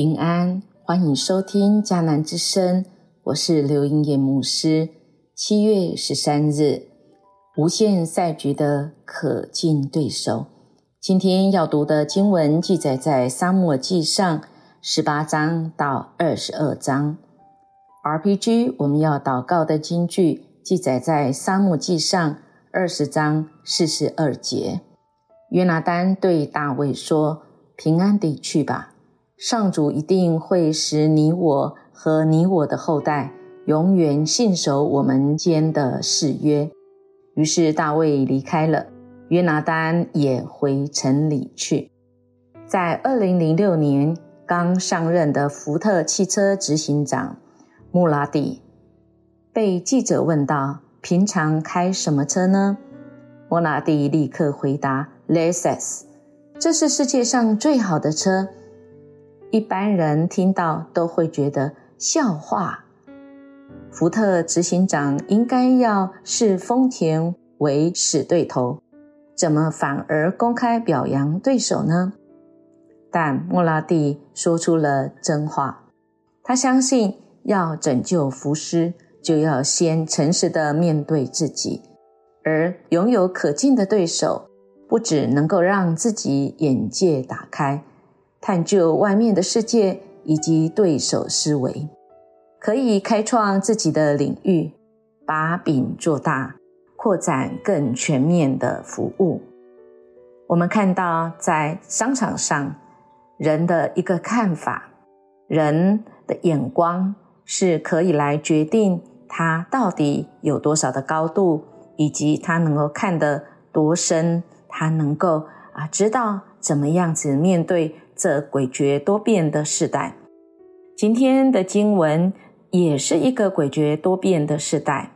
平安，欢迎收听迦南之声，我是刘英叶牧师。七月十三日，无限赛局的可敬对手。今天要读的经文记载在沙漠记上十八章到二十二章。RPG 我们要祷告的经句记载在沙漠记上二十章四十二节。约拿丹对大卫说：“平安地去吧。”上主一定会使你我和你我的后代永远信守我们间的誓约。于是大卫离开了，约拿丹也回城里去。在二零零六年刚上任的福特汽车执行长穆拉蒂被记者问到：“平常开什么车呢？”穆拉蒂立刻回答：“Lexus，这是世界上最好的车。”一般人听到都会觉得笑话。福特执行长应该要视丰田为死对头，怎么反而公开表扬对手呢？但莫拉蒂说出了真话，他相信要拯救福斯，就要先诚实的面对自己，而拥有可敬的对手，不只能够让自己眼界打开。探究外面的世界以及对手思维，可以开创自己的领域，把饼做大，扩展更全面的服务。我们看到，在商场上，人的一个看法，人的眼光是可以来决定他到底有多少的高度，以及他能够看得多深，他能够啊知道怎么样子面对。这诡谲多变的时代，今天的经文也是一个诡谲多变的时代。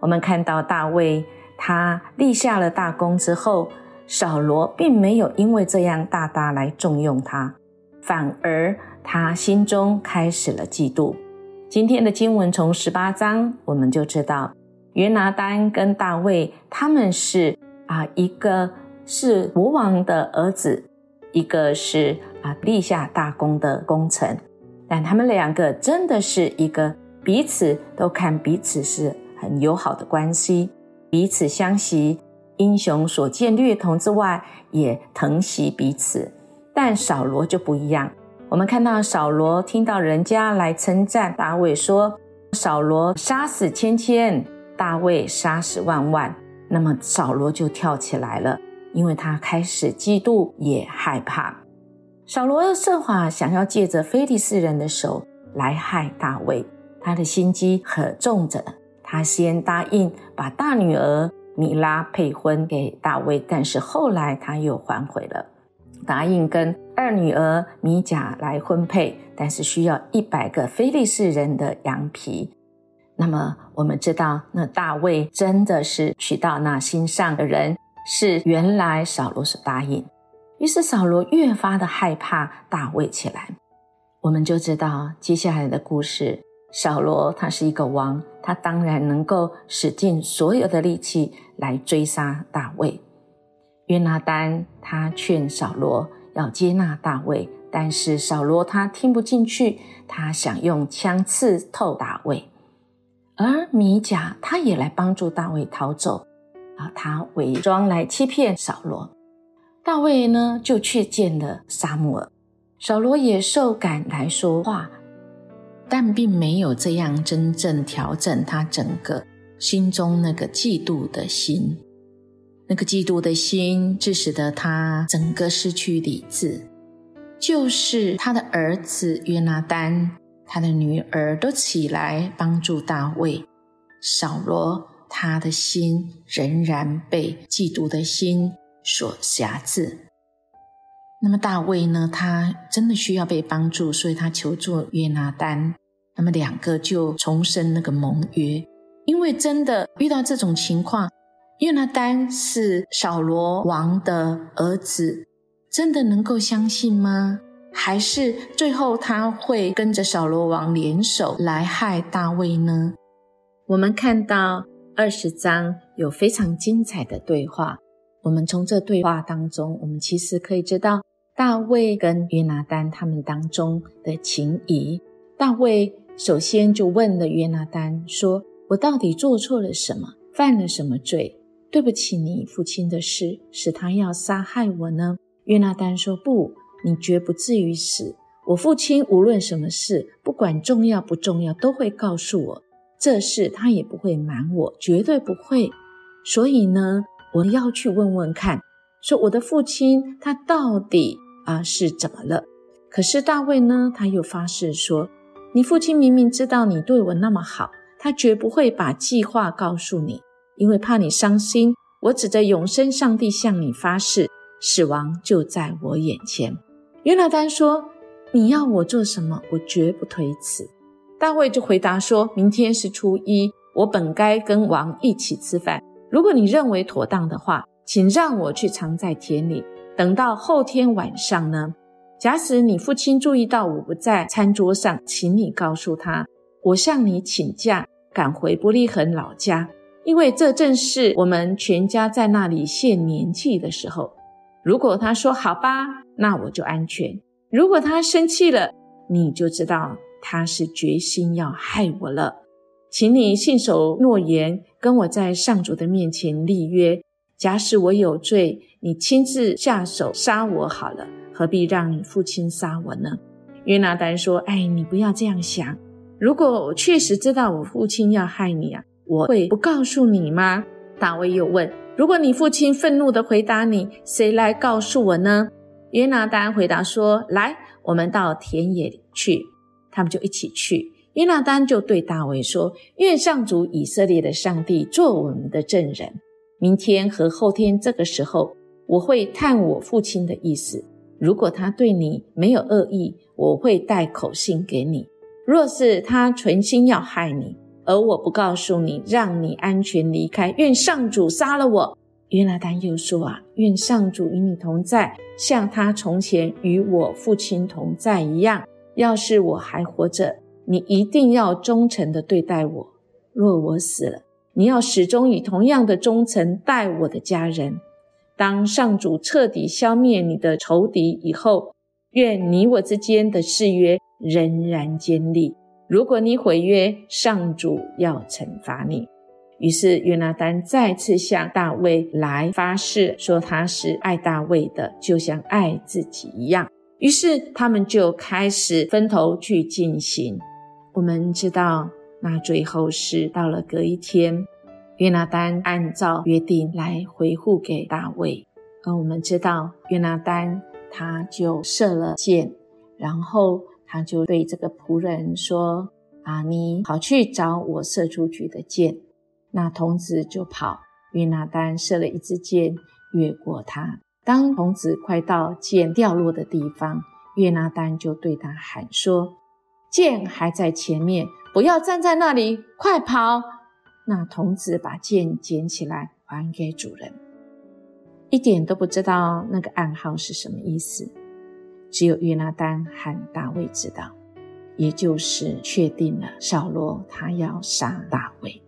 我们看到大卫他立下了大功之后，扫罗并没有因为这样大大来重用他，反而他心中开始了嫉妒。今天的经文从十八章我们就知道，约拿丹跟大卫他们是啊，一个是国王的儿子，一个是。啊，立下大功的功臣，但他们两个真的是一个彼此都看彼此是很友好的关系，彼此相惜，英雄所见略同之外，也疼惜彼此。但扫罗就不一样，我们看到扫罗听到人家来称赞大卫，说扫罗杀死千千，大卫杀死万万，那么扫罗就跳起来了，因为他开始嫉妒，也害怕。扫罗设法想要借着非利士人的手来害大卫，他的心机可重着。他先答应把大女儿米拉配婚给大卫，但是后来他又反悔了，答应跟二女儿米甲来婚配，但是需要一百个非利士人的羊皮。那么我们知道，那大卫真的是娶到那心上的人，是原来扫罗所答应。于是扫罗越发的害怕大卫起来，我们就知道接下来的故事。扫罗他是一个王，他当然能够使尽所有的力气来追杀大卫。约拿丹他劝扫罗要接纳大卫，但是扫罗他听不进去，他想用枪刺透大卫。而米甲他也来帮助大卫逃走，啊，他伪装来欺骗扫罗。大卫呢，就去见了沙姆尔，扫罗也受感来说话，但并没有这样真正调整他整个心中那个嫉妒的心。那个嫉妒的心，致使得他整个失去理智。就是他的儿子约拿丹，他的女儿都起来帮助大卫，扫罗他的心仍然被嫉妒的心。所辖制。那么大卫呢？他真的需要被帮助，所以他求助约拿丹。那么两个就重申那个盟约。因为真的遇到这种情况，约拿丹是扫罗王的儿子，真的能够相信吗？还是最后他会跟着扫罗王联手来害大卫呢？我们看到二十章有非常精彩的对话。我们从这对话当中，我们其实可以知道，大卫跟约拿丹他们当中的情谊。大卫首先就问了约拿丹说：“我到底做错了什么？犯了什么罪？对不起你父亲的事，使他要杀害我呢？”约拿丹说：“不，你绝不至于死。我父亲无论什么事，不管重要不重要，都会告诉我。这事他也不会瞒我，绝对不会。所以呢，我要去问问看，说我的父亲他到底啊是怎么了？可是大卫呢，他又发誓说：你父亲明明知道你对我那么好，他绝不会把计划告诉你，因为怕你伤心。我指着永生上帝向你发誓。”死亡就在我眼前。约拿丹说：“你要我做什么？我绝不推辞。”大卫就回答说：“明天是初一，我本该跟王一起吃饭。如果你认为妥当的话，请让我去藏在田里，等到后天晚上呢。假使你父亲注意到我不在餐桌上，请你告诉他，我向你请假，赶回伯利恒老家，因为这正是我们全家在那里献年祭的时候。”如果他说好吧，那我就安全。如果他生气了，你就知道他是决心要害我了。请你信守诺言，跟我在上主的面前立约。假使我有罪，你亲自下手杀我好了，何必让你父亲杀我呢？约拿丹说：“哎，你不要这样想。如果我确实知道我父亲要害你啊，我会不告诉你吗？”大卫又问。如果你父亲愤怒地回答你，谁来告诉我呢？约拿丹回答说：“来，我们到田野里去。”他们就一起去。约拿丹就对大卫说：“愿上主以色列的上帝做我们的证人。明天和后天这个时候，我会探我父亲的意思。如果他对你没有恶意，我会带口信给你；若是他存心要害你，而我不告诉你，让你安全离开。愿上主杀了我。约拿丹又说：“啊，愿上主与你同在，像他从前与我父亲同在一样。要是我还活着，你一定要忠诚的对待我；若我死了，你要始终以同样的忠诚待我的家人。当上主彻底消灭你的仇敌以后，愿你我之间的誓约仍然坚立。”如果你毁约，上主要惩罚你。于是约拿丹再次向大卫来发誓，说他是爱大卫的，就像爱自己一样。于是他们就开始分头去进行。我们知道，那最后是到了隔一天，约拿丹按照约定来回复给大卫。而我们知道，约拿丹他就射了箭，然后。他就对这个仆人说：“啊，你跑去找我射出去的箭。”那童子就跑，约拿丹射了一支箭越过他。当童子快到箭掉落的地方，约拿丹就对他喊说：“箭还在前面，不要站在那里，快跑！”那童子把剑捡起来还给主人，一点都不知道那个暗号是什么意思。只有约拿丹和大卫知道，也就是确定了扫罗他要杀大卫。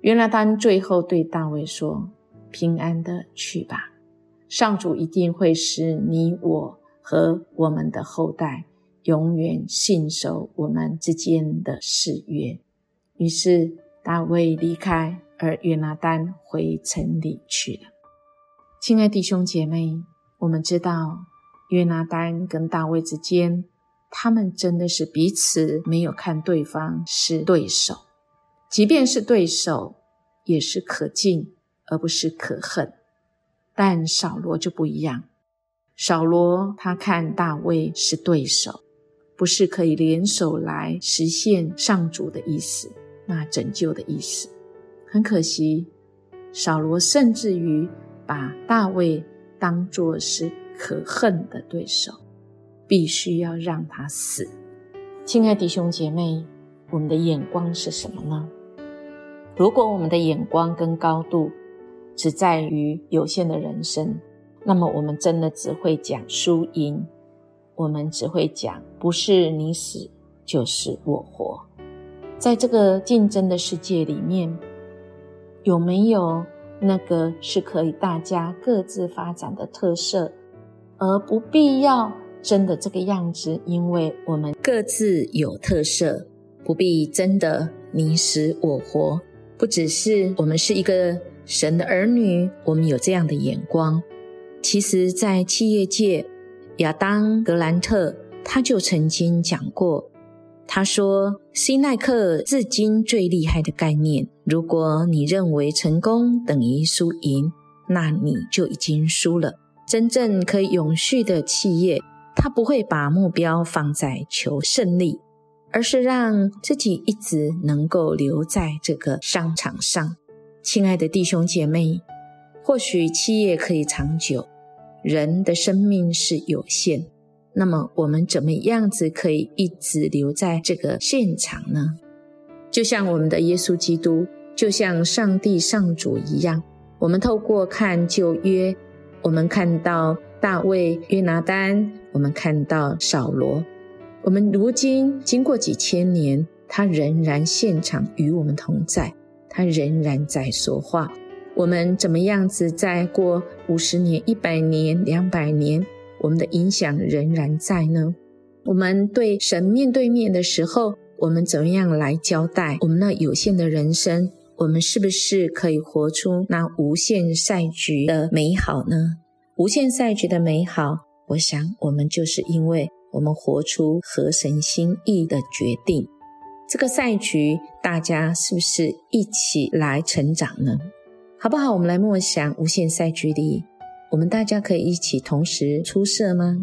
约拿丹最后对大卫说：“平安的去吧，上主一定会使你我和我们的后代永远信守我们之间的誓约。”于是大卫离开，而约拿丹回城里去了。亲爱弟兄姐妹，我们知道。约拿丹跟大卫之间，他们真的是彼此没有看对方是对手，即便是对手，也是可敬而不是可恨。但扫罗就不一样，扫罗他看大卫是对手，不是可以联手来实现上主的意思，那拯救的意思。很可惜，扫罗甚至于把大卫当作是。可恨的对手，必须要让他死。亲爱弟兄姐妹，我们的眼光是什么呢？如果我们的眼光跟高度只在于有限的人生，那么我们真的只会讲输赢，我们只会讲不是你死就是我活。在这个竞争的世界里面，有没有那个是可以大家各自发展的特色？而不必要真的这个样子，因为我们各自有特色，不必真的你死我活。不只是我们是一个神的儿女，我们有这样的眼光。其实，在企业界，亚当·格兰特他就曾经讲过，他说：“辛奈克至今最厉害的概念，如果你认为成功等于输赢，那你就已经输了。真正可以永续的企业，他不会把目标放在求胜利。”而是让自己一直能够留在这个商场上，亲爱的弟兄姐妹，或许企业可以长久，人的生命是有限，那么我们怎么样子可以一直留在这个现场呢？就像我们的耶稣基督，就像上帝上主一样，我们透过看旧约，我们看到大卫、约拿丹，我们看到扫罗。我们如今经过几千年，他仍然现场与我们同在，他仍然在说话。我们怎么样子？再过五十年、一百年、两百年，我们的影响仍然在呢？我们对神面对面的时候，我们怎么样来交代我们那有限的人生？我们是不是可以活出那无限赛局的美好呢？无限赛局的美好，我想我们就是因为。我们活出合神心意的决定，这个赛局大家是不是一起来成长呢？好不好？我们来默想无限赛局里，我们大家可以一起同时出色吗？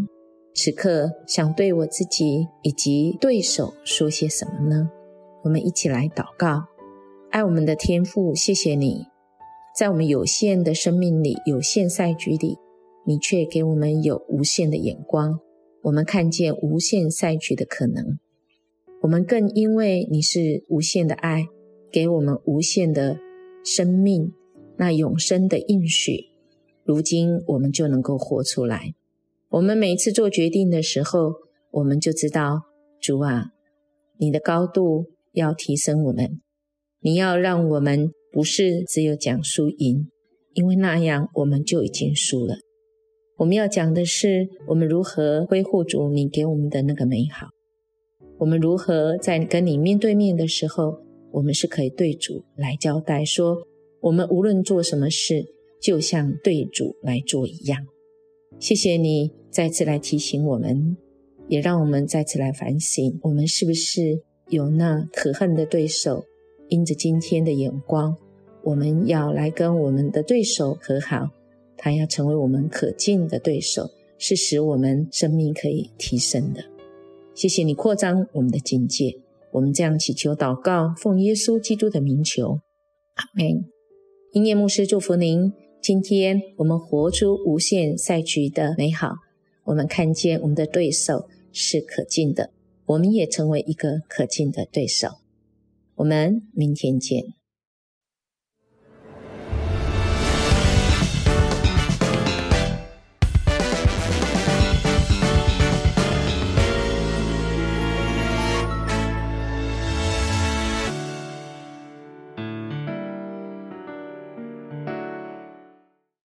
此刻想对我自己以及对手说些什么呢？我们一起来祷告，爱我们的天父，谢谢你，在我们有限的生命里、有限赛局里，你却给我们有无限的眼光。我们看见无限赛局的可能，我们更因为你是无限的爱，给我们无限的生命，那永生的应许，如今我们就能够活出来。我们每次做决定的时候，我们就知道，主啊，你的高度要提升我们，你要让我们不是只有讲输赢，因为那样我们就已经输了。我们要讲的是，我们如何恢复主你给我们的那个美好。我们如何在跟你面对面的时候，我们是可以对主来交代，说我们无论做什么事，就像对主来做一样。谢谢你再次来提醒我们，也让我们再次来反省，我们是不是有那可恨的对手？因着今天的眼光，我们要来跟我们的对手和好。他要成为我们可敬的对手，是使我们生命可以提升的。谢谢你扩张我们的境界，我们这样祈求祷告，奉耶稣基督的名求，阿门。音乐牧师祝福您。今天我们活出无限赛局的美好，我们看见我们的对手是可敬的，我们也成为一个可敬的对手。我们明天见。